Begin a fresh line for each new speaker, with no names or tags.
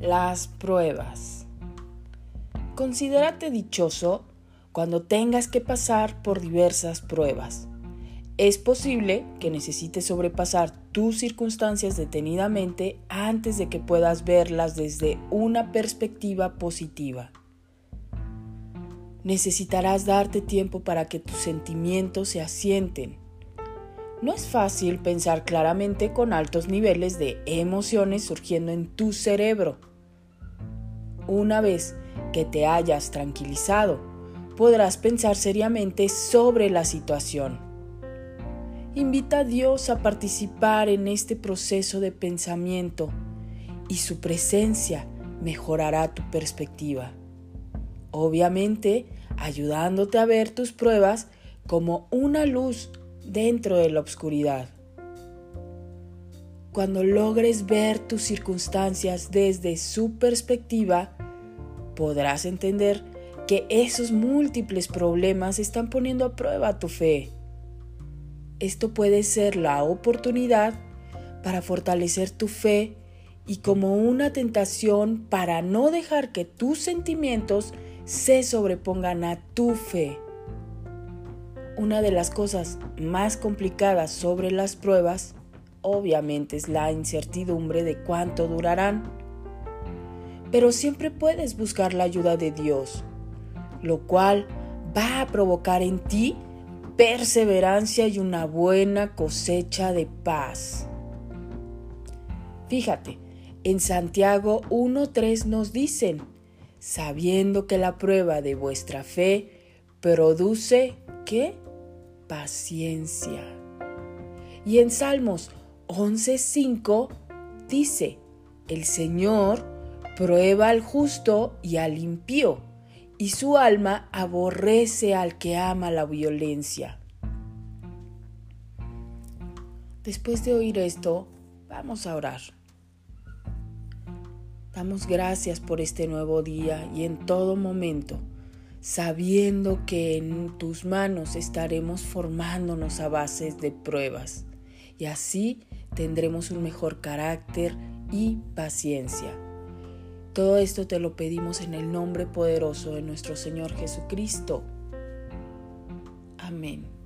Las pruebas. Considérate dichoso cuando tengas que pasar por diversas pruebas. Es posible que necesites sobrepasar tus circunstancias detenidamente antes de que puedas verlas desde una perspectiva positiva. Necesitarás darte tiempo para que tus sentimientos se asienten. No es fácil pensar claramente con altos niveles de emociones surgiendo en tu cerebro. Una vez que te hayas tranquilizado, podrás pensar seriamente sobre la situación. Invita a Dios a participar en este proceso de pensamiento y su presencia mejorará tu perspectiva. Obviamente, ayudándote a ver tus pruebas como una luz dentro de la oscuridad. Cuando logres ver tus circunstancias desde su perspectiva, podrás entender que esos múltiples problemas están poniendo a prueba tu fe. Esto puede ser la oportunidad para fortalecer tu fe y como una tentación para no dejar que tus sentimientos se sobrepongan a tu fe. Una de las cosas más complicadas sobre las pruebas obviamente es la incertidumbre de cuánto durarán pero siempre puedes buscar la ayuda de Dios, lo cual va a provocar en ti perseverancia y una buena cosecha de paz. Fíjate, en Santiago 1.3 nos dicen, sabiendo que la prueba de vuestra fe produce, ¿qué? Paciencia. Y en Salmos 11.5 dice, el Señor prueba al justo y al impío, y su alma aborrece al que ama la violencia. Después de oír esto, vamos a orar. Damos gracias por este nuevo día y en todo momento, sabiendo que en tus manos estaremos formándonos a bases de pruebas y así tendremos un mejor carácter y paciencia. Todo esto te lo pedimos en el nombre poderoso de nuestro Señor Jesucristo. Amén.